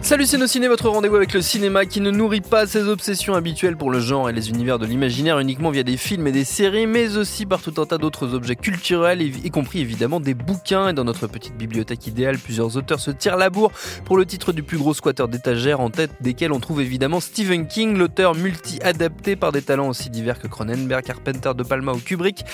Salut c'est Ciné, votre rendez-vous avec le cinéma qui ne nourrit pas ses obsessions habituelles pour le genre et les univers de l'imaginaire uniquement via des films et des séries, mais aussi par tout un tas d'autres objets culturels, y compris évidemment des bouquins. Et dans notre petite bibliothèque idéale, plusieurs auteurs se tirent la bourre pour le titre du plus gros squatter d'étagère, en tête desquels on trouve évidemment Stephen King, l'auteur multi-adapté par des talents aussi divers que Cronenberg, Carpenter, De Palma ou Kubrick.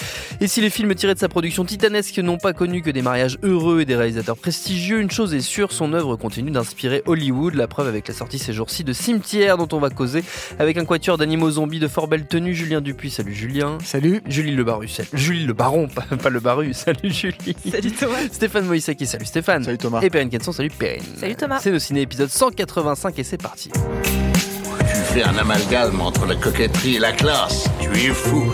Et si les films tirés de sa production titanesque n'ont pas connu que des mariages heureux et des réalisateurs prestigieux, une chose est sûre, son œuvre continue d'inspirer Hollywood la preuve avec la sortie ces jours-ci de Cimetière dont on va causer avec un quatuor d'animaux zombies de fort belle tenue. Julien Dupuis, salut Julien. Salut. Julie Le Baru, Julie Le Baron, pas, Le Baru, salut Julie. Salut Thomas. Stéphane Moïsaki, salut Stéphane. Salut Thomas. Et Perrine Kenson, salut Perrine. Salut Thomas. C'est nos ciné épisode 185 et c'est parti. Tu fais un amalgame entre la coquetterie et la classe. Tu es fou.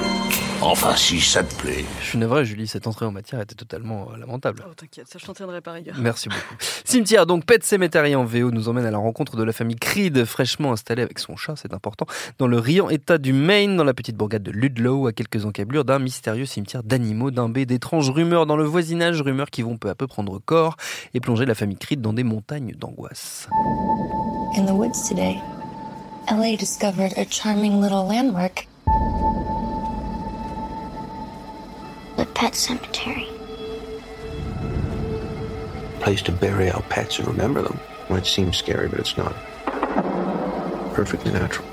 Enfin, si ça te plaît. Je suis navré, Julie, cette entrée en matière était totalement euh, lamentable. Oh, t'inquiète, ça je t'entraînerai par ailleurs. Merci beaucoup. Cimetière, donc Pet Cemetery en VO, nous emmène à la rencontre de la famille Creed, fraîchement installée avec son chat, c'est important, dans le riant état du Maine, dans la petite bourgade de Ludlow, à quelques encablures d'un mystérieux cimetière d'animaux, d'un B, d'étranges rumeurs dans le voisinage, rumeurs qui vont peu à peu prendre corps et plonger la famille Creed dans des montagnes d'angoisse. In the woods today, LA discovered a charming little landmark. Pet cemetery. Place to bury our pets and remember them. Might seem scary, but it's not. Perfectly natural.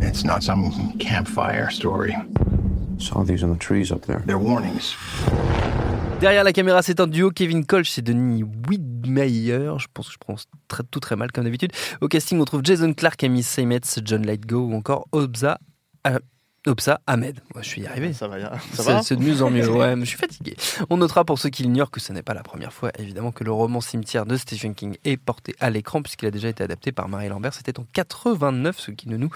It's not some campfire story. Saw these on the trees up there. They're warnings. Derrière la caméra, c'est un duo Kevin Kolch et Denis Widmeyer. Je pense que je prononce très, tout très mal comme d'habitude. Au casting, on trouve Jason Clark, Amy Seymetz, John Lightgo ou encore Obza. Euh, Obsa Ahmed. Moi, je suis y arrivé. Ça va, ça va. C'est de mieux en mieux. Ouais, mais je suis fatigué. On notera pour ceux qui l'ignorent que ce n'est pas la première fois, évidemment, que le roman Cimetière de Stephen King est porté à l'écran, puisqu'il a déjà été adapté par Marie Lambert. C'était en 89, ce qui ne nous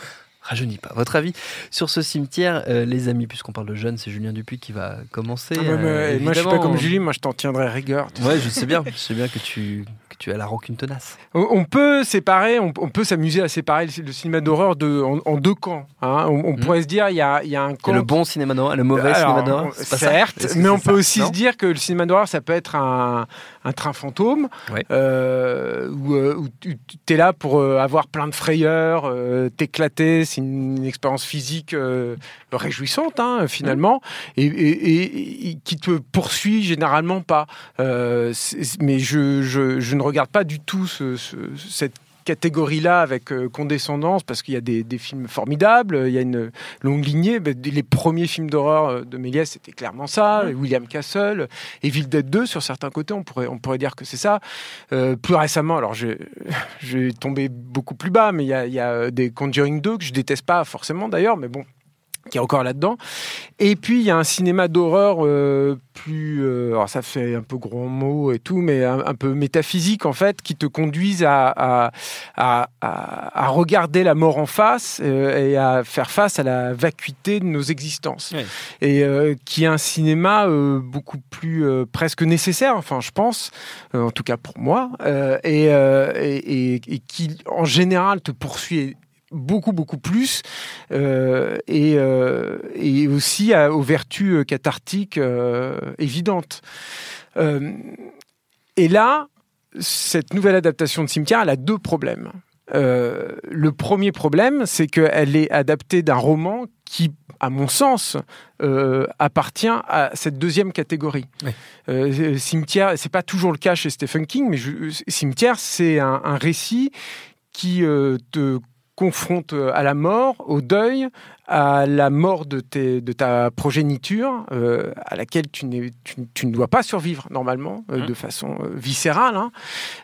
rajeunit pas. Votre avis sur ce cimetière, euh, les amis, puisqu'on parle de jeunes, c'est Julien Dupuis qui va commencer. Ah, euh, moi, je suis pas comme Julie, moi, je t'en tiendrai rigueur. Ouais, je sais bien, je sais bien que tu, que tu as la rancune tenace. On peut séparer, on, peut s'amuser à séparer le, cinéma d'horreur de, en, deux camps. Hein. On, hmm. pourrait se dire, il y a, y a, un camp. le bon cinéma d'horreur, le mauvais cinéma d'horreur. Certes, mais on peut aussi se dire que le cinéma d'horreur, ça peut être un, un train fantôme, euh, où, où tu es là pour avoir plein de frayeurs, t'éclater, c'est une expérience physique euh, réjouissante hein, finalement et, qui te poursuit généralement pas. Euh, mais je, je, ne regarde pas du tout cette catégorie-là avec euh, condescendance parce qu'il y a des, films formidables, il y a une longue lignée. les premiers films d'horreur de Méliès, c'était clairement ça. William Castle, et Ville Dead 2, sur certains côtés, on pourrait, on pourrait dire que c'est ça. plus récemment, alors je, je vais tomber beaucoup plus bas, mais il y a, il y a des Conjuring 2 que je déteste pas forcément d'ailleurs, mais bon, qui est encore là-dedans. Et puis il y a un cinéma d'horreur euh, plus, euh, alors ça fait un peu gros mot et tout, mais un, peu métaphysique en fait, qui te conduisent à, à, à, regarder la mort en face euh, et à faire face à la vacuité de nos existences. Et qui est un cinéma beaucoup plus presque nécessaire, enfin je pense, en tout cas pour moi, et, et, et, qui en général te poursuit beaucoup, beaucoup plus, euh, et, euh, et, aussi aux vertus euh, cathartiques évidentes. et là, cette nouvelle adaptation de Cimetière, elle a deux problèmes. le premier problème, c'est qu'elle est adaptée d'un roman qui, à mon sens, appartient à cette deuxième catégorie. Cimetière, c'est pas toujours le cas chez Stephen King, mais Cimetière, c'est un, un, récit qui te confronte à la mort, au deuil, à la mort de, de ta progéniture, euh, à laquelle tu, tu, ne dois pas survivre normalement, euh, mmh. de façon euh, viscérale, hein,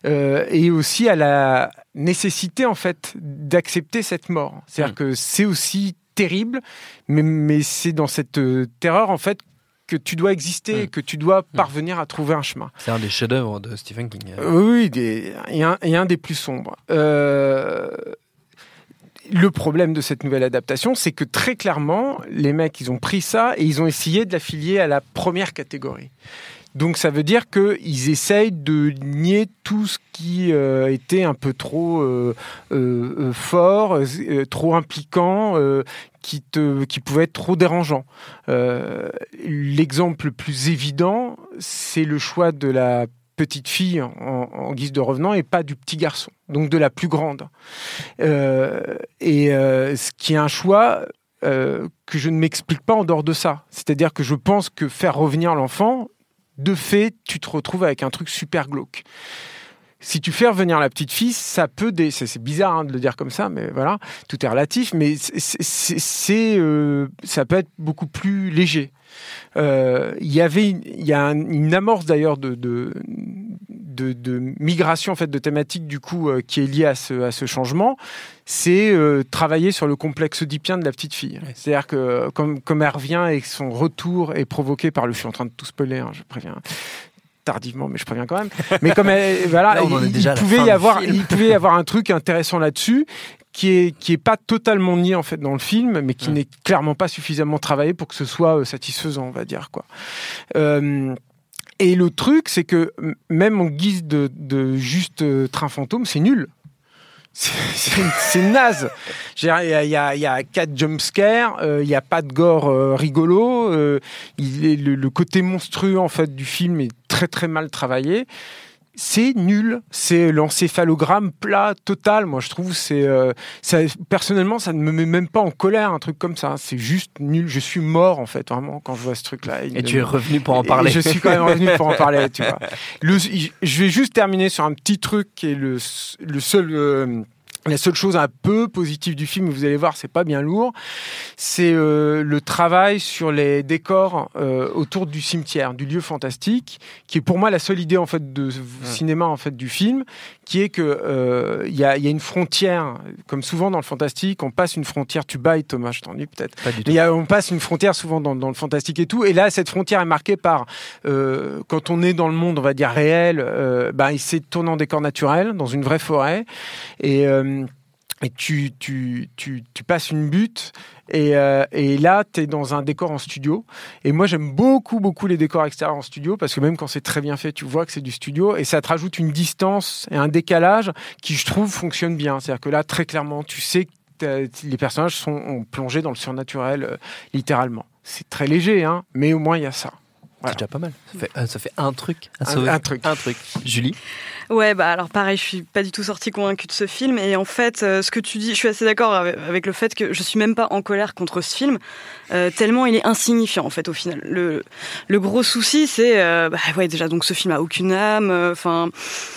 et aussi à la nécessité en fait d'accepter cette mort. C'est-à-dire mmh. que c'est aussi terrible, mais, mais c'est dans cette terreur en fait que tu dois exister, mmh. que tu dois parvenir à trouver un chemin. C'est un des chefs-d'œuvre de Stephen King. oui, et, un, et, un, des plus sombres le problème de cette nouvelle adaptation, c'est que très clairement, les mecs, ils ont pris ça et ils ont essayé de l'affilier à la première catégorie. Donc ça veut dire qu'ils essayent de nier tout ce qui euh, était un peu trop euh, euh, fort, trop impliquant, qui, pouvait être trop dérangeant. L'exemple le plus évident, c'est le choix de la petite fille en, guise de revenant et pas du petit garçon, donc de la plus grande. Euh, et euh, ce qui est un choix euh, que je ne m'explique pas en dehors de ça. C'est-à-dire que je pense que faire revenir l'enfant, de fait, tu te retrouves avec un truc super glauque. Si tu fais revenir la petite fille, ça peut... C'est bizarre hein, de le dire comme ça, mais voilà, tout est relatif, mais c'est, ça peut être beaucoup plus léger. Euh, il y avait il y a une amorce d'ailleurs de, de, de, migration en fait de thématique du coup euh, qui est liée à ce, à ce changement. C'est euh, travailler sur le complexe oedipien de la petite fille. C'est-à-dire que comme, comme elle revient et que son retour est provoqué par le je suis en train de tout spoiler hein, je préviens tardivement, mais je préviens quand même. Mais comme elle, voilà, il, pouvait y avoir, il pouvait y avoir un truc intéressant là-dessus qui est qui est pas totalement nié en fait dans le film, mais qui n'est clairement pas suffisamment travaillé pour que ce soit euh, satisfaisant, on va dire quoi. Euh, et le truc, c'est que même en guise de, de juste euh, train fantôme, c'est nul. C'est naze. Il y a, y, a, y a, quatre jumpscares, il n'y a pas de gore rigolo. il est, le, le, côté monstrueux en fait du film est très très mal travaillé c'est nul. C'est l'encéphalogramme plat total. Moi, je trouve c'est euh, personnellement, ça ne me met même pas en colère un truc comme ça. C'est juste nul. Je suis mort en fait vraiment quand je vois ce truc-là. Et tu es revenu pour en parler. je suis quand même revenu pour en parler. Tu vois. je vais juste terminer sur un petit truc qui est le, le seul. Euh, la seule chose un peu positive du film, vous allez voir, c'est pas bien lourd, c'est euh, le travail sur les décors euh, autour du cimetière, du lieu fantastique, qui est pour moi la seule idée en fait de cinéma en fait du film, qui est que euh, il y, a, une frontière, comme souvent dans le fantastique, on passe une frontière. Tu bailles Thomas, je t'en dis peut-être. on passe une frontière souvent dans, le fantastique et tout, et là cette frontière est marquée par quand on est dans le monde, on va dire réel, bah, il s'est tourné en décor naturel dans une vraie forêt. Et et tu, tu, tu, tu, passes une butte et, euh, et là, tu es dans un décor en studio. Et moi, j'aime beaucoup, beaucoup les décors extérieurs en studio parce que même quand c'est très bien fait, tu vois que c'est du studio et ça te rajoute une distance et un décalage qui, je trouve, fonctionne bien. C'est-à-dire que là, très clairement, tu sais que les personnages sont plongés dans le surnaturel, euh, littéralement. C'est très léger, hein, mais au moins, il y a ça. C'est déjà pas mal. Ça fait, euh, ça fait un truc à sauver. Un, un truc. Un truc. Julie? Ouais, bah alors pareil, je suis pas du tout sortie convaincue de ce film. Et en fait, euh, ce que tu dis, je suis assez d'accord avec, le fait que je suis même pas en colère contre ce film, euh, tellement il est insignifiant en fait au final. Le, le gros souci, c'est, euh, bah ouais, déjà donc ce film a aucune âme. Enfin,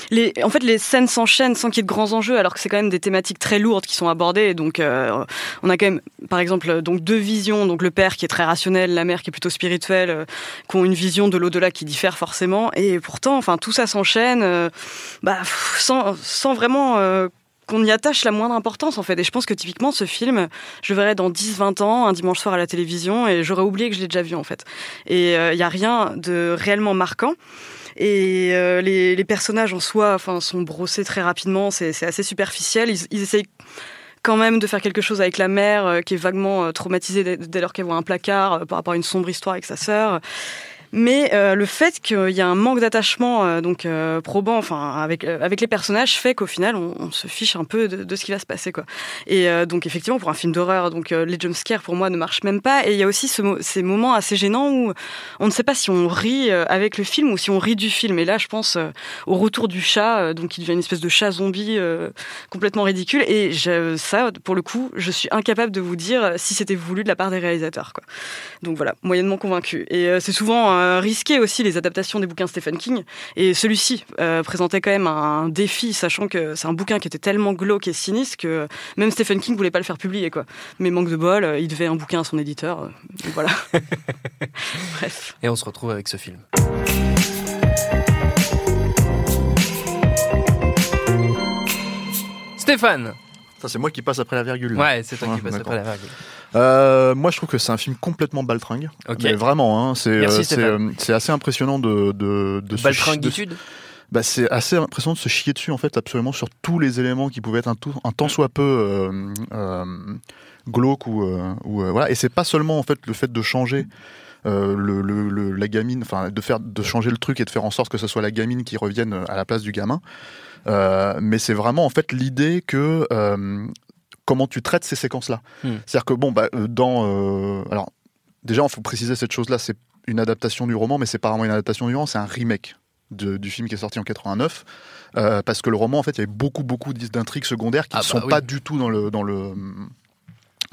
les, en fait, les scènes s'enchaînent sans qu'il y ait de grands enjeux, alors que c'est quand même des thématiques très lourdes qui sont abordées. Donc, on a quand même, par exemple, donc deux visions. Donc le père qui est très rationnel, la mère qui est plutôt spirituelle, qui ont une vision de l'au-delà qui diffère forcément. Et pourtant, enfin, tout ça s'enchaîne bah, sans, vraiment euh, qu'on y attache la moindre importance en fait. Et je pense que typiquement ce film, je le verrai dans 10-20 ans, un dimanche soir à la télévision, et j'aurais oublié que je l'ai déjà vu en fait. Et il euh, n'y a rien de réellement marquant. Et euh, les, personnages en soi enfin, sont brossés très rapidement, c'est assez superficiel. Ils, essayent quand même de faire quelque chose avec la mère qui est vaguement traumatisée dès, dès lors qu'elle voit un placard par rapport à une sombre histoire avec sa sœur. Mais euh, le fait qu'il y a un manque d'attachement euh, donc euh, probant, enfin avec avec les personnages, fait qu'au final on, se fiche un peu de, ce qui va se passer quoi. Et donc effectivement pour un film d'horreur, donc les jumpscares pour moi ne marchent même pas. Et il y a aussi ce, ces moments assez gênants où on ne sait pas si on rit avec le film ou si on rit du film. Et là je pense au retour du chat, donc il devient une espèce de chat zombie complètement ridicule. Et ça pour le coup je suis incapable de vous dire si c'était voulu de la part des réalisateurs quoi. Donc voilà moyennement convaincu. Et c'est souvent euh, risqué aussi les adaptations des bouquins Stephen King. Et celui-ci euh, présentait quand même un défi, sachant que c'est un bouquin qui était tellement glauque et sinistre que même Stephen King voulait pas le faire publier. Quoi. Mais manque de bol, il devait un bouquin à son éditeur. voilà. Bref. Et on se retrouve avec ce film. Stéphane c'est moi qui passe après la virgule. Ouais, c'est toi qui passe après la virgule. Euh, moi, je trouve que c'est un film complètement baltringue. Mais vraiment, hein, c'est euh, c'est assez impressionnant de de, de baltringuitude. Bah, c'est assez impressionnant de se chier dessus en fait absolument sur tous les éléments qui pouvaient être un, tout, un tant soit peu euh, euh glauque ou, ou voilà et c'est pas seulement en fait le fait de changer le, le, la gamine enfin de faire de changer le truc et de faire en sorte que ce soit la gamine qui revienne à la place du gamin euh, mais c'est vraiment en fait l'idée que euh, comment tu traites ces séquences-là. Hmm. C'est-à-dire que bon, bah, euh, dans alors déjà, il faut préciser cette chose-là, c'est une adaptation du roman, mais c'est pas vraiment une adaptation du roman, c'est un remake. du film qui est sorti en 89 parce que le roman en fait il y avait beaucoup beaucoup d'intrigues secondaires qui ne ah sont bah pas du tout dans le dans le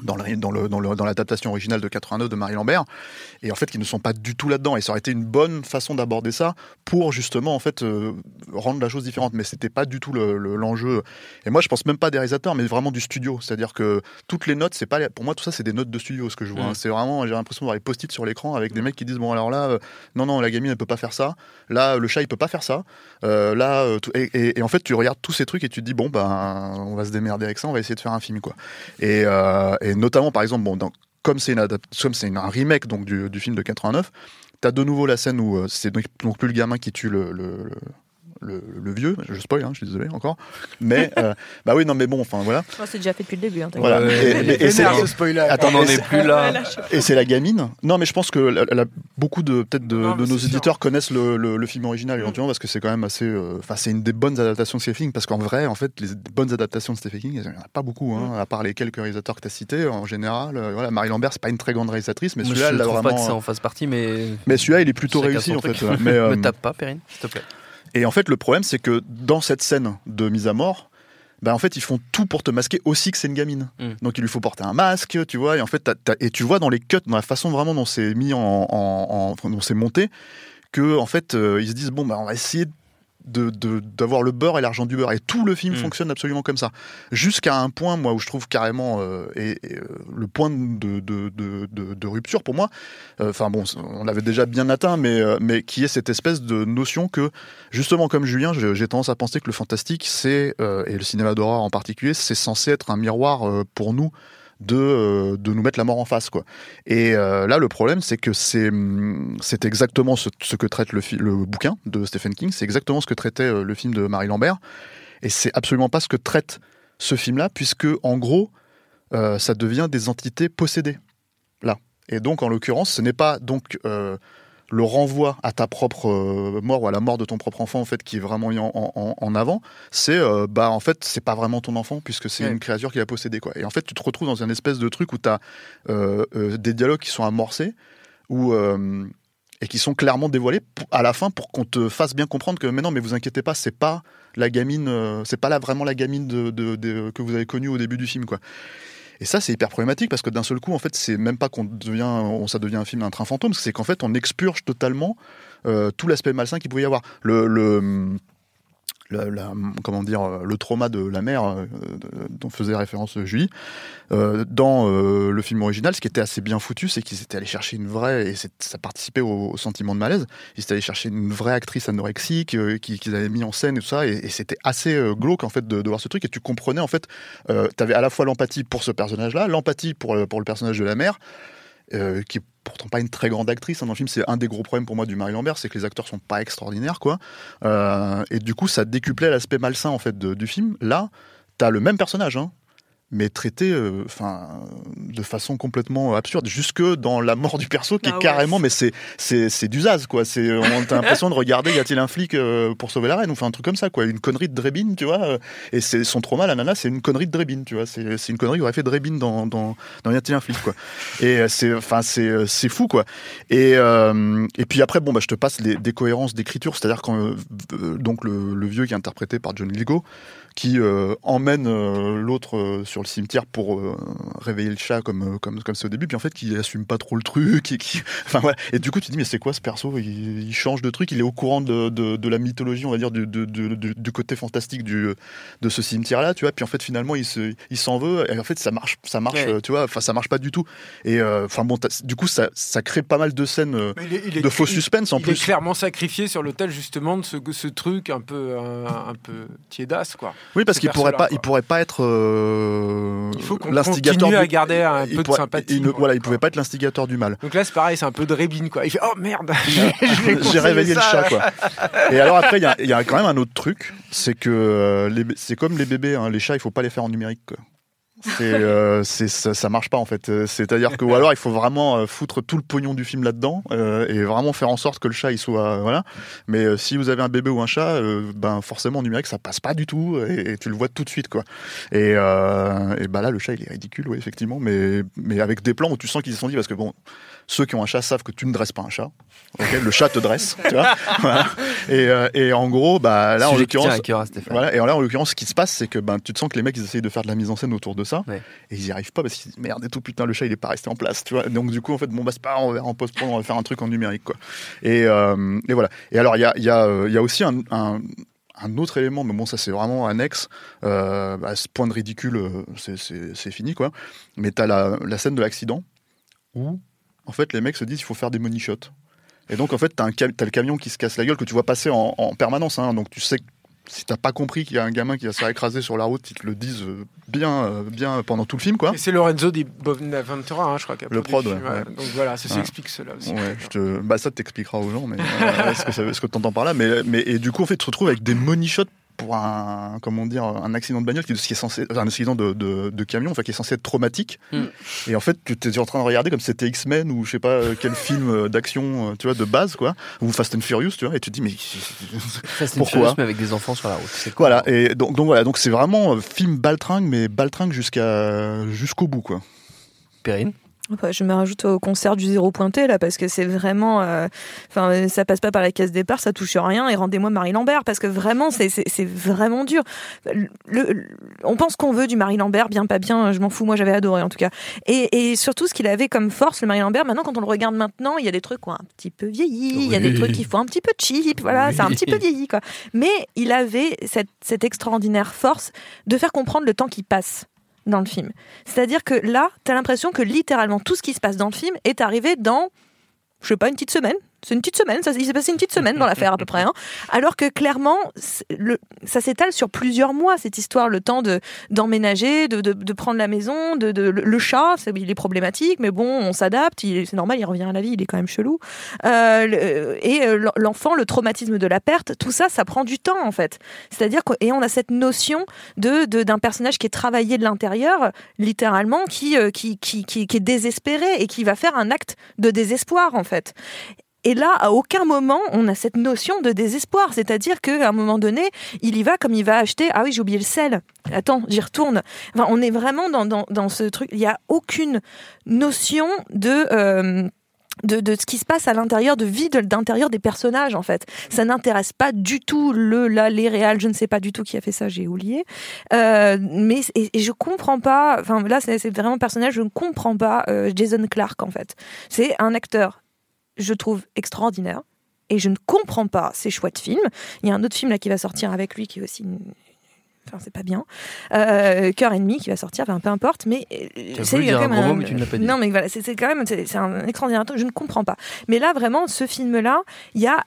dans l'adaptation dans originale de 89 de Marie Lambert. Et en fait qui ne sont pas du tout là-dedans. Et ça aurait été une bonne façon d'aborder ça pour justement en fait euh, rendre la chose différente. Mais c'était pas du tout l'enjeu. Et moi je pense même pas des réalisateurs mais vraiment du studio. C'est-à-dire que toutes les notes c'est pas pour moi tout ça c'est des notes de studio ce que je vois hein. mm. c'est vraiment j'ai l'impression d'avoir les post-it sur l'écran avec des mecs qui disent bon alors là euh, non non la gamine elle peut pas faire ça. Là le chat il peut pas faire ça. Euh, là et, en fait tu regardes tous ces trucs et tu te dis bon ben on va se démerder avec ça on va essayer de faire un film quoi. Et, et notamment par exemple bon comme c'est un remake donc du, film de 89, t'as de nouveau la scène où euh, c'est donc, plus le gamin qui tue le, vieux, je spoil, hein, je suis désolé encore, mais euh, bah oui non mais bon enfin voilà. c'est déjà fait depuis le début. Hein, voilà. et, c'est ce spoiler. Attends, on est plus là. Et c'est la gamine. Non mais je pense que beaucoup de peut-être de, nos éditeurs connaissent le, film original mm. éventuellement parce que c'est quand même assez, euh, enfin c'est une des bonnes adaptations de Stephen King parce qu'en vrai en fait les bonnes adaptations de Stephen King il n'y en a pas beaucoup hein, mm. à part les quelques réalisateurs que tu as cités en général. Euh, voilà Marie Lambert c'est pas une très grande réalisatrice mais celui-là elle a vraiment. Pas que ça en fasse partie mais. Mais celui-là il est plutôt réussi en fait. Mais me tape pas Perrine s'il te plaît. Et en fait, le problème, c'est que dans cette scène de mise à mort, ben en fait, ils font tout pour te masquer aussi que c'est une gamine. Mm. Donc, il lui faut porter un masque, tu vois. Et en fait, et tu vois dans les cuts, dans la façon vraiment dont c'est mis en, en, dont c'est monté, que en fait, euh, ils se disent bon, ben on va essayer de d'avoir le beurre et l'argent du beurre. Et tout le film mm. fonctionne absolument comme ça. Jusqu'à un point, moi, où je trouve carrément euh, et, euh, le point de, de, rupture pour moi, euh, enfin bon, on l'avait déjà bien atteint, mais, mais qui est cette espèce de notion que, justement, comme Julien, j'ai tendance à penser que le fantastique, c'est, et le cinéma d'horreur en particulier, c'est censé être un miroir pour nous de, euh, de nous mettre la mort en face. Quoi. Et euh, là, le problème, c'est que c'est, hum, c'est exactement ce, que traite le, le, bouquin de Stephen King, c'est exactement ce que traitait euh, le film de Marie Lambert, et c'est absolument pas ce que traite ce film-là, puisque en gros, ça devient des entités possédées. Là. Et donc, en l'occurrence, ce n'est pas donc le renvoi à ta propre euh, mort ou à la mort de ton propre enfant en fait qui est vraiment mis en, avant, c'est euh, bah en fait c'est pas vraiment ton enfant puisque c'est une créature qui l'a possédé quoi. Et en fait tu te retrouves dans un espèce de truc où tu as euh, des dialogues qui sont amorcés ou et qui sont clairement dévoilés à la fin pour qu'on te fasse bien comprendre que mais non mais vous inquiétez pas c'est pas la gamine c'est pas là vraiment la gamine de, que vous avez connue au début du film quoi. Et ça, c'est hyper problématique parce que d'un seul coup, en fait, c'est même pas qu'on devient, ça devient un film d'un train fantôme, c'est qu'en fait, on expurge totalement euh, tout l'aspect malsain qu'il pouvait y avoir. Le, le comment dire, euh, le trauma de la mère euh, dont faisait référence Julie. Euh, dans le film original, ce qui était assez bien foutu, c'est qu'ils étaient allés chercher une vraie, et ça participait au, sentiment de malaise, ils étaient allés chercher une vraie actrice anorexique qu'ils avaient mis en scène et tout ça, et, c'était assez glauque en fait de, voir ce truc, et tu comprenais en fait, tu avais à la fois l'empathie pour ce personnage-là, l'empathie pour, pour le personnage de la mère, euh, qui est pourtant pas une très grande actrice hein, dans le film. C'est un des gros problèmes pour moi du Marie Lambert, c'est que les acteurs sont pas extraordinaires, quoi. Euh, et du coup, ça décuplait l'aspect malsain en fait du film. Là, t'as le même personnage, hein, mais traité euh, enfin de façon complètement absurde. Jusque dans la mort du perso qui est ah carrément mais c'est c'est c'est d'usage quoi. C'est on a l'impression de regarder y a-t-il un flic euh, pour sauver la reine ou enfin un truc comme ça quoi. Une connerie de Drebin tu vois euh, et c'est son trauma la nana c'est une connerie de Drebin tu vois. C'est c'est une connerie qui aurait fait Drebin dans dans dans y a-t-il un flic quoi. Et c'est enfin c'est c'est fou quoi. Et et puis après bon bah je te passe les décohérences d'écriture. C'est-à-dire quand donc le, le vieux qui est interprété par John Lithgow qui emmène l'autre sur sur le cimetière pour euh, réveiller le chat comme comme comme c'est au début, puis en fait qui assume pas trop le truc et qui, enfin voilà. Et du coup tu te dis mais c'est quoi ce perso? Il, change de truc, il est au courant de, de, la mythologie, on va dire du, du côté fantastique du de ce cimetière là, tu vois. Puis en fait finalement il se il s'en veut et en fait ça marche ça marche, tu vois. Enfin ça marche pas du tout. Et enfin bon du coup ça ça crée pas mal de scènes de faux suspense en plus. Il est clairement sacrifié sur l'autel justement de ce, ce truc un peu un, peu tiédasse quoi. Oui parce qu'il pourrait pas il pourrait pas être euh, il faut qu'on continue à garder un peu de sympathie. Il, voilà il pouvait pas être l'instigateur du mal. Donc là c'est pareil c'est un peu de rébine quoi. Il fait oh merde j'ai réveillé le chat quoi. Et alors après il y, y, a quand même un autre truc c'est que euh, c'est comme les bébés hein, les chats il faut pas les faire en numérique quoi. Euh, c'est, ça, ça, marche pas en fait. C'est-à-dire que ou alors il faut vraiment euh, foutre tout le pognon du film là-dedans euh, et vraiment faire en sorte que le chat il soit voilà. Mais si vous avez un bébé ou un chat, ben forcément en numérique ça passe pas du tout et, tu le vois tout de suite quoi. Et, et bah là le chat il est ridicule oui effectivement, mais mais avec des plans où tu sens qu'ils sont dit parce que bon ceux qui ont un chat savent que tu ne dresses pas un chat. le chat te dresse, tu vois. Et, euh, et, en gros, bah là en l'occurrence, voilà. Et là en l'occurrence, ce qui se passe, c'est que ben tu te sens que les mecs ils essayent de faire de la mise en scène autour de ça, et ils y arrivent pas parce qu'ils disent merde et tout putain le chat il est pas resté en place, tu vois. Donc du coup en fait bon bah c'est pas on va en post on va faire un truc en numérique quoi. Et, euh, et voilà. Et alors il y a il y a euh, il y a aussi un, un un autre élément, mais bon, ça c'est vraiment annexe. Euh, à ce point de ridicule, c'est fini, quoi. Mais t'as la, la scène de l'accident où en fait, les mecs se disent qu'il faut faire des money shots. Et donc, en fait, tu as, as, le camion qui se casse la gueule que tu vois passer en, permanence. Hein. donc, tu sais que si t'as pas compris qu'il y a un gamin qui va se faire écraser sur la route, ils te le disent euh, bien, euh, bien pendant tout le film, quoi. c'est Lorenzo Di Bonaventura, hein, je crois. Le prod, ouais, Donc voilà, ça s'explique cela aussi. je te... bah, ça t'expliquera aux gens, mais euh, ce que, ce que t'entends par là. Mais, mais, et du coup, en fait, tu te retrouves avec des money shots pour un comment dire un accident de bagnole qui, est censé un accident de, de, camion enfin qui est censé être traumatique. Hmm. et en fait tu étais en train de regarder comme c'était X-Men ou je sais pas euh, quel film euh, d'action euh, tu vois de base quoi. Ou Fast and Furious tu vois et tu te dis mais Fast and Furious mais avec des enfants sur la route voilà et donc, donc voilà donc c'est vraiment film baltringue mais baltringue jusqu'à jusqu'au bout quoi. Perrine je me rajoute au concert du zéro pointé là parce que c'est vraiment, euh, enfin ça passe pas par la case départ, ça touche rien et rendez-moi Marie Lambert parce que vraiment c'est vraiment dur. Le, on pense qu'on veut du Marie Lambert, bien pas bien, je m'en fous, moi j'avais adoré en tout cas. Et, et surtout ce qu'il avait comme force le Marie Lambert, maintenant quand on le regarde maintenant, il y a des trucs qui ont un petit peu vieilli, il y a des trucs qui font un petit peu cheap, voilà, c'est un petit peu vieilli quoi. Mais il avait cette, cette extraordinaire force de faire comprendre le temps qui passe dans le film. C'est-à-dire que là, tu as l'impression que littéralement tout ce qui se passe dans le film est arrivé dans, je sais pas, une petite semaine, c'est une petite semaine, il s'est passé une petite semaine dans l'affaire à peu près. Hein. Alors que clairement, ça s'étale sur plusieurs mois, cette histoire, le temps de, d'emménager, de, de, prendre la maison, de, de le chat, il est problématique, mais bon, on s'adapte, c'est normal, il revient à la vie, il est quand même chelou. Euh, et euh, l'enfant, le traumatisme de la perte, tout ça, ça prend du temps en fait. C'est-à-dire que, et on a cette notion de, d'un personnage qui est travaillé de l'intérieur, littéralement, euh, qui, qui, qui, qui est désespéré et qui va faire un acte de désespoir en fait. Et là, à aucun moment, on a cette notion de désespoir. C'est-à-dire qu'à un moment donné, il y va comme il va acheter. Ah oui, j'ai oublié le sel. Attends, j'y retourne. Enfin, on est vraiment dans, dans, ce truc. Il n'y a aucune notion de. Euh, de, de, ce qui se passe à l'intérieur, de vie d'intérieur des personnages en fait. Ça n'intéresse pas du tout le, là, les réals, je ne sais pas du tout qui a fait ça, j'ai oublié. Euh, mais et, et, je comprends pas, enfin là c'est vraiment personnage, je ne comprends pas euh, Jason Clark en fait. C'est un acteur je trouve extraordinaire. Et je ne comprends pas ses choix de film. Il y a un autre film là qui va sortir avec lui qui est aussi enfin c'est pas bien euh, cœur ennemi qui va sortir enfin peu importe mais euh, c'est quand même un... mais tu ne l'as pas dit. non mais voilà c'est quand même c'est un extraordinaire je ne comprends pas mais là vraiment ce film là il y a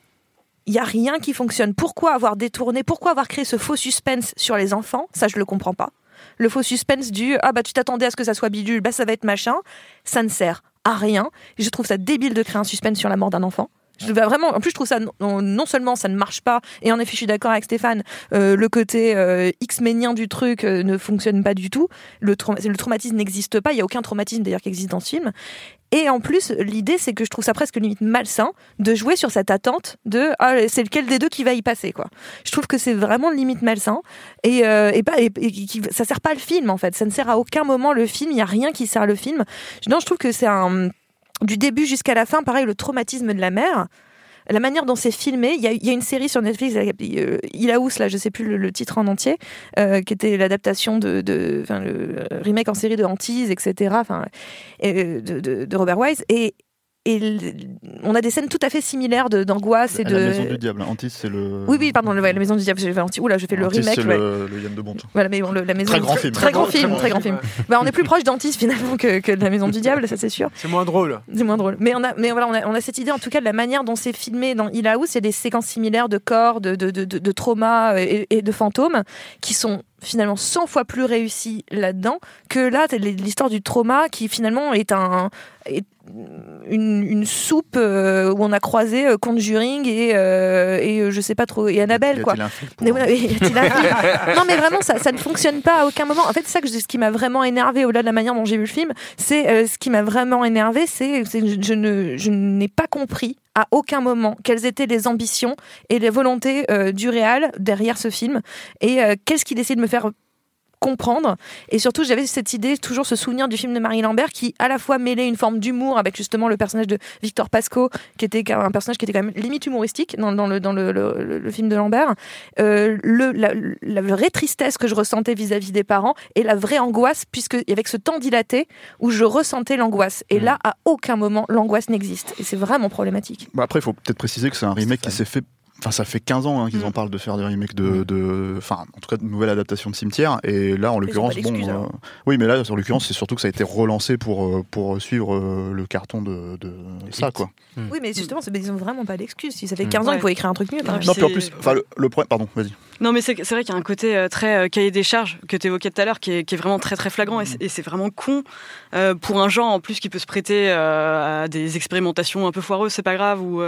il y a rien qui fonctionne pourquoi avoir détourné pourquoi avoir créé ce faux suspense sur les enfants? Ça je le comprends pas le faux suspense du ah bah tu t'attendais à ce que ça soit bidule bah ça va être machin ça ne sert à rien. Je trouve ça débile de créer un suspense sur la mort d'un enfant. Vraiment, en plus, je trouve ça non, seulement ça ne marche pas, et en effet, je suis d'accord avec Stéphane, euh, le côté euh, X-ménien du truc euh, ne fonctionne pas du tout. Le, le traumatisme n'existe pas. Il y a aucun traumatisme d'ailleurs qui existe dans ce film. Et en plus, l'idée, c'est que je trouve ça presque limite malsain de jouer sur cette attente de ah, c'est lequel des deux qui va y passer, quoi. Je trouve que c'est vraiment limite malsain et, euh, et, pas, et, ça sert pas le film en fait. Ça ne sert à aucun moment le film. Il y a rien qui sert le film. Non, je trouve que c'est un du début jusqu'à la fin, pareil, le traumatisme de la mère. la manière dont c'est filmé. Il y, a, une série sur Netflix, euh, Ilaous, là, je sais plus le, titre en entier, euh, qui était l'adaptation de, de le remake en série de Hantise, etc. De, de, de Robert Wise. Et et on a des scènes tout à fait similaires d'angoisse et de. La maison du diable, Antis, c'est le. Oui, oui, pardon, la maison du diable, j'ai fait Oula, je fais le remake. C'est le, le Yann de Bonte. Voilà, mais bon, la maison. Très grand film. Très grand film, très grand film. bah, on est plus proche d'Antis finalement que, que, de la maison du diable, ça c'est sûr. C'est moins drôle. C'est moins drôle. Mais on a, mais voilà, on a, on a, cette idée en tout cas de la manière dont c'est filmé dans Il House. Il y a des séquences similaires de corps, de, de, de, de traumas et, et de fantômes qui sont finalement 100 fois plus réussi là-dedans que là l'histoire du trauma qui finalement est un une, soupe euh, où on a croisé euh, Conjuring et euh, et je sais pas trop et Annabelle quoi. non mais vraiment ça ça ne fonctionne pas à aucun moment. En fait c'est ça que ce qui m'a vraiment énervé au-delà de la manière dont j'ai vu le film, c'est ce qui m'a vraiment énervé, c'est je ne je n'ai pas compris à aucun moment quelles étaient les ambitions et les volontés du réal derrière ce film et qu'est-ce qu'il essaie de me faire comprendre. Et surtout, j'avais cette idée, toujours ce souvenir du film de Marie Lambert qui à la fois mêlait une forme d'humour avec justement le personnage de Victor Pasco, qui était un personnage qui était quand même limite humoristique dans, dans, le, dans le, le, film de Lambert. Euh, le, la, vraie tristesse que je ressentais vis-à-vis des parents et la vraie angoisse, puisque avec ce temps dilaté où je ressentais l'angoisse. Et là, à aucun moment, l'angoisse n'existe. Et c'est vraiment problématique. Bah après, il faut peut-être préciser que c'est un remake qui s'est fait Enfin, ça fait 15 ans hein, qu'ils mm. en parlent de faire des remakes de, de, enfin, en tout cas, de nouvelles adaptations de Cimetière. Et là, en l'occurrence, bon, euh, oui, mais là, en l'occurrence, c'est surtout que ça a été relancé pour euh, pour suivre euh, le carton de, de ça, quoi. Mm. Oui, mais justement, ils ont vraiment pas d'excuses. Si ça fait 15 mm. ans, il faut écrire un truc mieux. Non, puis en plus, enfin, le, le problème, pardon, vas-y. Non, mais c'est vrai qu'il y a un côté très cahier des charges que tu évoquais tout à l'heure qui est, qui est, vraiment très très flagrant et c'est vraiment con pour un genre en plus qui peut se prêter à des expérimentations un peu foireuses, c'est pas grave, ou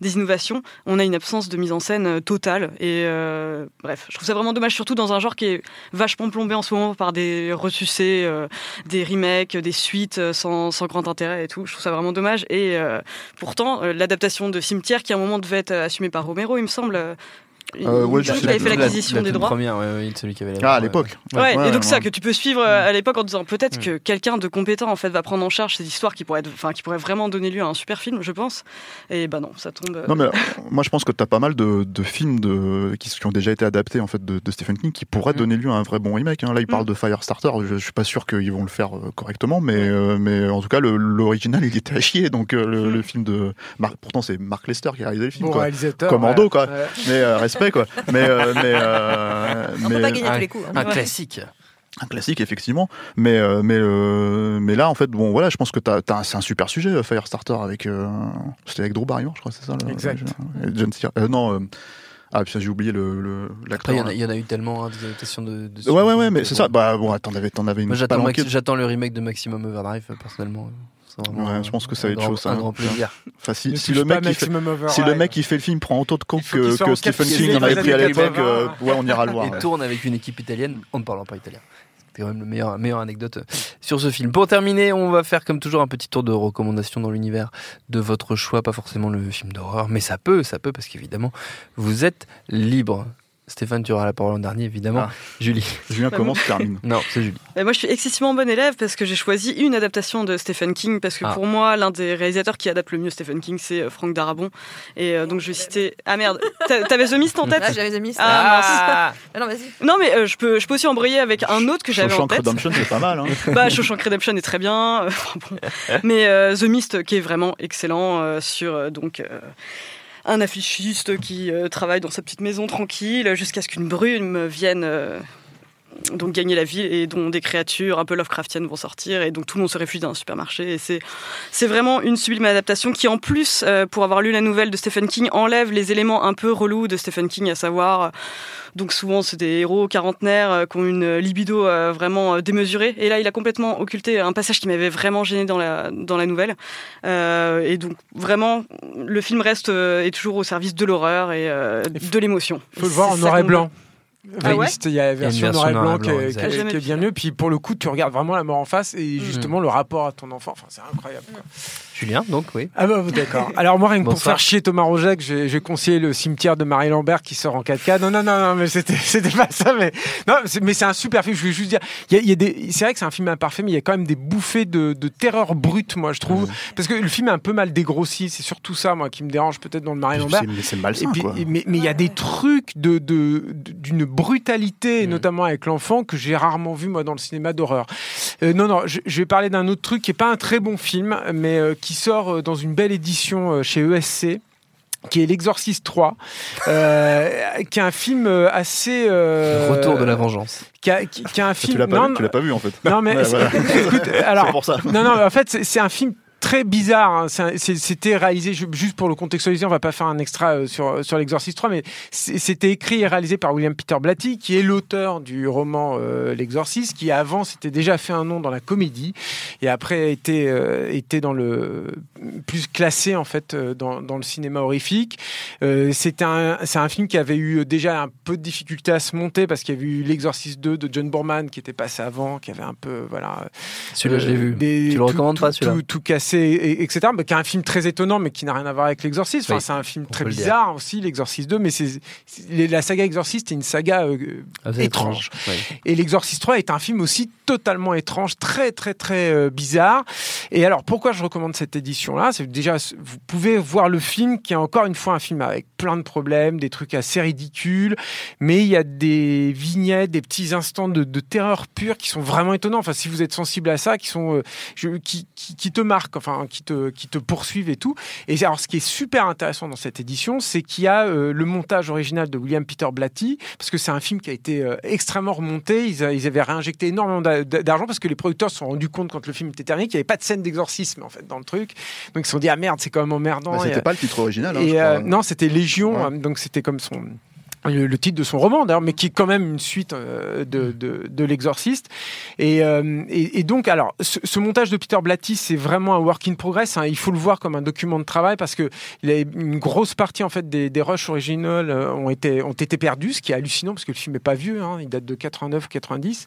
des innovations. On a une absence de mise en scène total Et euh, bref, je trouve ça vraiment dommage, surtout dans un genre qui est vachement plombé en ce moment par des ressucés, euh, des remakes, des suites euh, sans, sans, grand intérêt et tout. Je trouve ça vraiment dommage. Et pourtant, l'adaptation de Cimetière, qui à un moment devait être assumée par Romero, il me semble, euh, ouais, il avait fait l'acquisition des droits. Première, ouais, celui qui avait ah, à l'époque. Ouais, et donc ça que tu peux suivre euh, à l'époque en disant peut-être que quelqu'un de compétent en fait va prendre en charge cette histoire qui être, enfin qui pourrait vraiment donner lieu à un super film, je pense. Et bah non, ça tombe. Euh, non mais moi je pense que tu as pas mal de, de films de, qui, qui, ont déjà été adaptés en fait de, de Stephen King qui pourraient mm. donner lieu à un vrai bon remake. Hein. Là il parle mm. de Firestarter, je, je suis pas sûr qu'ils vont le faire correctement, mais mais en tout cas l'original il était à chier donc le, mm. le, film de pourtant c'est Mark Lester qui a réalisé le film bon, quoi. Commando quoi. Mais respect quoi. Mais euh, mais, euh, On peut pas gagner un, tous les coups. Hein. Un classique. Un classique effectivement, mais euh, mais mais là en fait bon voilà je pense que c'est un super sujet Firestarter avec c'était avec Drew Barrymore je crois c'est ça exact John non ah, puis j'ai oublié le, l'acteur. Il y, en a eu tellement hein, des adaptations de, de Ouais, ouais, ouais, mais c'est ça. Bah, bon, t'en avais, t'en avais une. Moi, j'attends, j'attends le remake de Maximum Overdrive, personnellement. Ouais, je pense que ça va être chaud, ça. Un grand plaisir. Enfin, si, si le mec, qui fait, si le mec qui fait le film prend autant de coke que, que Stephen King en avait pris à l'époque, euh, ouais, on ira le voir. Et tourne avec une équipe italienne, on ne parle pas italien. C'était quand même la meilleure, meilleure anecdote euh, sur ce film. Pour terminer, on va faire comme toujours un petit tour de recommandations dans l'univers de votre choix, pas forcément le film d'horreur, mais ça peut, ça peut, parce qu'évidemment, vous êtes libre. Stéphane, tu auras la parole en dernier, évidemment. Ah. Julie. Julien commence, termine. Non, c'est Julie. moi, je suis excessivement bon élève parce que j'ai choisi une adaptation de Stephen King parce que ah. pour moi, l'un des réalisateurs qui adapte le mieux Stephen King, c'est euh, Frank Darabont. Et euh, donc, je vais citer. Ah merde, t'avais The Mist en tête? J'avais The Mist. Ah, ah. non, vas-y. Non, mais euh, je, peux, je peux aussi embrayer avec un autre que j'avais en tête. Redemption, c'est pas mal. Hein. bah, Shawshank Redemption est très bien. Mais The Mist, qui est vraiment excellent sur donc un affichiste qui euh, travaille dans sa petite maison tranquille jusqu'à ce qu'une brume vienne euh, donc gagner la ville et dont des créatures un peu Lovecraftiennes vont sortir et donc tout le monde se réfugie dans un supermarché et c'est c'est vraiment une sublime adaptation qui en plus euh, pour avoir lu la nouvelle de Stephen King enlève les éléments un peu relous de Stephen King à savoir donc souvent c'est des héros quarantenaires euh, qui ont une libido euh, vraiment démesurée et là il a complètement occulté un passage qui m'avait vraiment gêné dans la dans la nouvelle et donc vraiment le film reste est toujours au service de l'horreur et de l'émotion. Faut le voir en noir et blanc. Ah il y a la version, noir et blanc, qui, est, bien mieux. Puis pour le coup, tu regardes vraiment la mort en face et mm. justement le rapport à ton enfant. Enfin, c'est incroyable. Julien, donc oui. Ah bah d'accord. Alors moi, rien que pour faire chier Thomas Roget, j'ai conseillé le cimetière de Marie Lambert qui sort en 4K. Non, non, non, non, mais c'était, c'était pas ça. Mais non, mais c'est un super film. Je veux juste dire, il y a, y a des, c'est vrai que c'est un film imparfait, mais il y a quand même des bouffées de, de terreur brute, moi, je trouve, mmh. parce que le film est un peu mal dégrossi. C'est surtout ça, moi, qui me dérange peut-être dans le Marie Lambert. C'est malsain, puis, quoi. Mais il y a des trucs de, de, d'une brutalité, mmh. notamment avec l'enfant, que j'ai rarement vu moi dans le cinéma d'horreur. Euh, non, non, je, vais parler d'un autre truc qui est pas un très bon film, mais euh, qui sort euh, dans une belle édition euh, chez ESC qui est L'Exorciste 3, euh, qui est un film assez... Euh, Retour de la vengeance. Qui a, qui, qui a un film... Tu l'as pas, vu, pas en fait. Non mais... Ouais, écoute, alors, pour ça. Non, non, en fait, c'est un film très bizarre. Hein. C'était réalisé, juste pour le contextualiser, on va pas faire un extra euh, sur, sur l'Exorciste 3, mais c'était écrit et réalisé par William Peter Blatty, qui est l'auteur du roman euh, L'Exorciste, qui avant s'était déjà fait un nom dans la comédie, et après était, euh, était dans le plus classé en fait dans, dans le cinéma horrifique. C'est un, un film qui avait eu déjà un peu de difficulté à se monter parce qu'il y avait eu L'Exorciste 2 de John Borman qui était passé avant, qui avait un peu voilà. Celui-là, je l'ai vu. tu le recommandes pas celui-là? tout, tout cassé etc. Mais qui est un film très étonnant, mais qui n'a rien à voir avec l'Exorciste. Enfin, c'est un film très bizarre aussi, l'Exorciste 2, mais c'est la saga Exorciste est une saga euh, ah, étrange. Et l'Exorciste 3 est un film aussi totalement étrange, très très très euh, bizarre. Et alors, pourquoi je recommande cette édition-là? C'est déjà, vous pouvez voir le film qui est encore une fois un film avec plein de problèmes, des trucs assez ridicules, mais il y a des vignettes, des petits instants de, terreur pure qui sont vraiment étonnants. Enfin, si vous êtes sensible à ça, qui sont, euh, je, qui, qui, qui te marquent enfin qui te, qui te poursuivent et tout. Et alors, ce qui est super intéressant dans cette édition, c'est qu'il y a euh, le montage original de William Peter Blatty, parce que c'est un film qui a été euh, extrêmement remonté. Ils, ils, avaient réinjecté énormément d'argent parce que les producteurs se sont rendus compte quand le film était terminé qu'il n'y avait pas de scène d'exorcisme en fait dans le truc. Donc ils se sont dit ah merde, c'est quand même emmerdant. Bah, c'était pas le titre original. Hein, et, euh, non, c'était Légion. Donc c'était comme son le, titre de son roman d'ailleurs, mais qui est quand même une suite euh, de, de, de l'exorciste. Et, euh, et, et, donc, alors, ce, montage de Peter Blatty, c'est vraiment un work in progress. Hein. Il faut le voir comme un document de travail parce que il a une grosse partie en fait des, des rushs originales euh, ont été ont été perdus, ce qui est hallucinant parce que le film est pas vieux, hein, il date de 89 ou 90.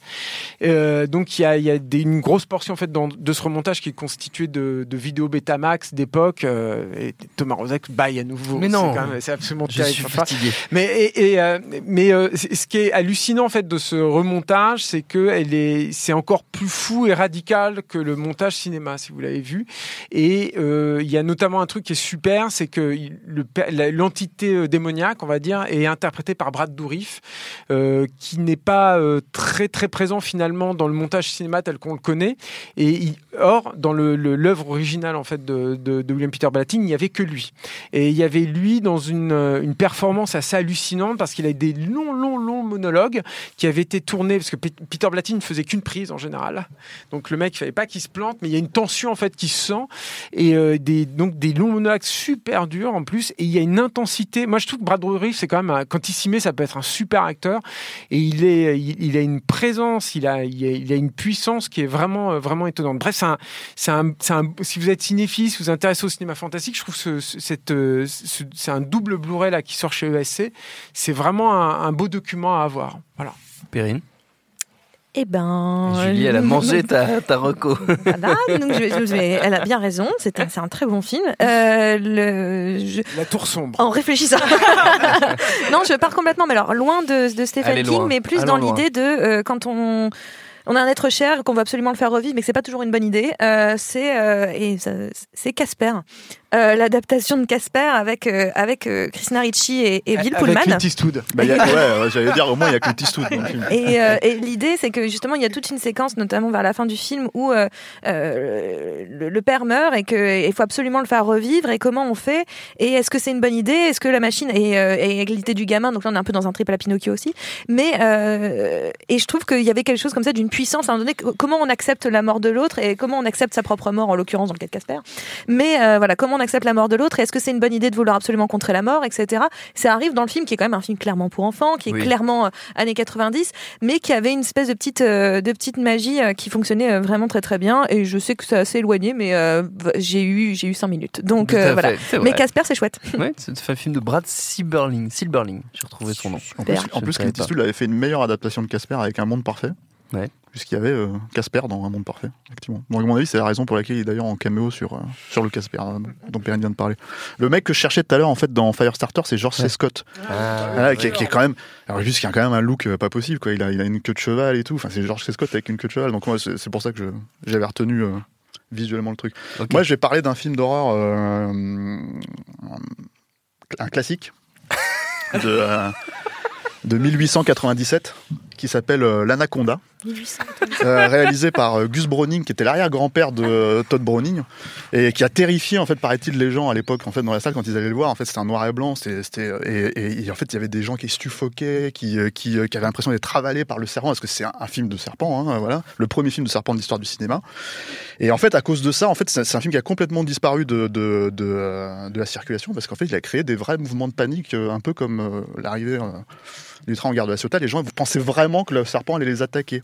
Euh, donc il y a, il y a des, une grosse portion en fait dans, de ce remontage qui est constitué de, de vidéos Betamax d'époque. et Thomas Rozek baille à nouveau. Mais non, c'est absolument je Suis fatigué. Mais et, euh, mais euh, ce qui est hallucinant en fait de ce remontage, c'est que c'est encore plus fou et radical que le montage cinéma, si vous l'avez vu. Et euh, il y a notamment un truc qui est super, c'est que l'entité démoniaque, on va dire, est interprétée par Brad Dourif, qui n'est pas très très présent finalement dans le montage cinéma tel qu'on le connaît. Et or, dans l'œuvre originale en fait de, William Peter Blatty, il n'y avait que lui. Et il y avait lui dans une performance assez hallucinante parce qu'il a des longs, longs, longs monologues qui avaient été tournés, parce que Peter Blatty ne faisait qu'une prise en général. Donc le mec, il fallait pas qu'il se plante, mais il y a une tension en fait qui se sent. Et euh, des, donc des longs monologues super durs en plus. Et il y a une intensité. Moi, je trouve que Brad Drury, c'est quand même, quand il s'y met, ça peut être un super acteur. Et il, est, il, a une présence, il a, il a, une puissance qui est vraiment, euh, vraiment étonnante. Bref, c'est un, un, un, si vous êtes cinéphile, si vous vous intéressez au cinéma fantastique, je trouve que euh, c'est un double Blu-ray là qui sort chez ESC c'est vraiment un, beau document à avoir. Voilà. Perrine eh ben. Julie, elle a mangé ta, ta reco. elle a bien raison, c'est un, un, très bon film. Euh, le, La tour sombre. En réfléchissant. non, je pars complètement, mais alors loin de, de Stephen King, mais plus dans l'idée de euh, quand on on a un être cher qu'on veut absolument le faire revivre, mais que c'est pas toujours une bonne idée. Euh, c'est euh, et c'est Casper, euh, l'adaptation de Casper avec avec Christina Ricci et, et Bill Pullman. Avec Clint Eastwood. Bah, ouais, j'allais dire au moins il y a Clint Eastwood dans le film. Et, et l'idée c'est que justement il y a toute une séquence, notamment vers la fin du film, où le, le, père meurt et qu'il faut absolument le faire revivre. Et comment on fait? Et est-ce que c'est une bonne idée? Est-ce que la machine et, et l'idée du gamin Donc là on est un peu dans un triple à Pinocchio aussi. Mais et je trouve qu'il y avait quelque chose comme ça d'une puissance à un moment donné, comment on accepte la mort de l'autre et comment on accepte sa propre mort, en l'occurrence dans le cas de Casper? Mais euh, voilà, comment on accepte la mort de l'autre Est-ce que c'est une bonne idée de vouloir absolument contrer la mort, etc. Ça arrive dans le film qui est quand même un film clairement pour enfants, qui est clairement années 90, mais qui avait une espèce de petite, de petite magie qui fonctionnait vraiment très très bien. Et je sais que c'est assez éloigné, mais j'ai eu j'ai eu 5 minutes. Donc voilà. Mais Casper, c'est chouette. Ouais, c'est un film de Brad Silberling. Silberling, j'ai retrouvé son nom. En plus, en plus Clint Eastwood avait fait une meilleure adaptation de Casper avec Un Monde Parfait. Ouais. Puisqu'il y avait euh, Casper dans Un Monde Parfait, effectivement. Bon, à mon avis, c'est la raison pour laquelle il est d'ailleurs en caméo sur, euh, sur le Casper, euh, dont Perrine vient de parler. Le mec que je cherchais tout à l'heure, en fait, dans Firestarter, c'est George C. Scott. Ah, qui, est quand même. Alors, juste qu'il a quand même un look pas possible, quoi. Il a, il a une queue de cheval et tout. Enfin, c'est George C. Scott avec une queue de cheval. Donc, moi, c'est pour ça que j'avais retenu visuellement le truc. Moi, je vais parler d'un film d'horreur, un classique de, de 1897 qui s'appelle L'Anaconda. Euh, réalisé par euh, Gus Browning, qui était l'arrière-grand-père de euh, Todd Browning, et qui a terrifié, en fait, paraît-il, les gens à l'époque, en fait, dans la salle, quand ils allaient le voir. En fait, c'était un noir et blanc, c'était, et, en fait, il y avait des gens qui suffoquaient, qui, qui, avaient l'impression d'être avalés par le serpent, parce que c'est un, film de serpent, hein, voilà, le premier film de serpent de l'histoire du cinéma. Et en fait, à cause de ça, en fait, c'est un film qui a complètement disparu de, de, de, la circulation, parce qu'en fait, il a créé des vrais mouvements de panique, un peu comme l'arrivée du train en gare de la Ciotat. Les gens pensaient vraiment que le serpent allait les attaquer.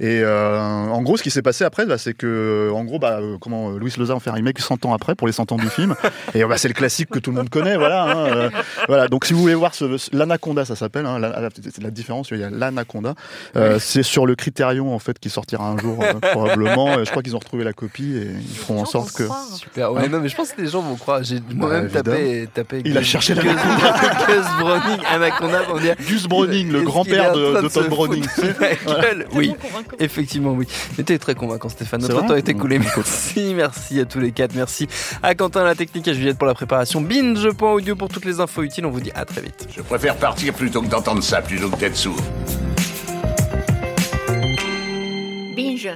Et euh, en gros, ce qui s'est passé après, bah, c'est que, en gros, bah, euh, comment euh, Louis Loza en fait un remake 100 ans après pour les 100 ans du film. Et bah, c'est le classique que tout le monde connaît, voilà. Hein, voilà. Donc, si vous voulez voir ce, l'Anaconda, ça s'appelle. Hein, la, la, différence, il y a l'Anaconda. c'est sur le Critérion en fait qui sortira un jour probablement. je crois qu'ils ont retrouvé la copie et ils feront en sorte que. Super. Ouais, non, mais je pense que les gens vont croire. J'ai moi-même bah, tapé, tapé. Il a cherché la Gus Browning, Anaconda dire. Gus Browning, le grand-père de, de Todd Browning. Oui. Effectivement, oui. C'était très convaincant, Stéphane. Notre temps est écoulé. Mm. Merci, merci à tous les quatre. Merci à Quentin, la technique, à Juliette pour la préparation. Binge.audio pour toutes les infos utiles. On vous dit à très vite. Je préfère partir plutôt que d'entendre ça, plutôt que d'être sourd. Binge.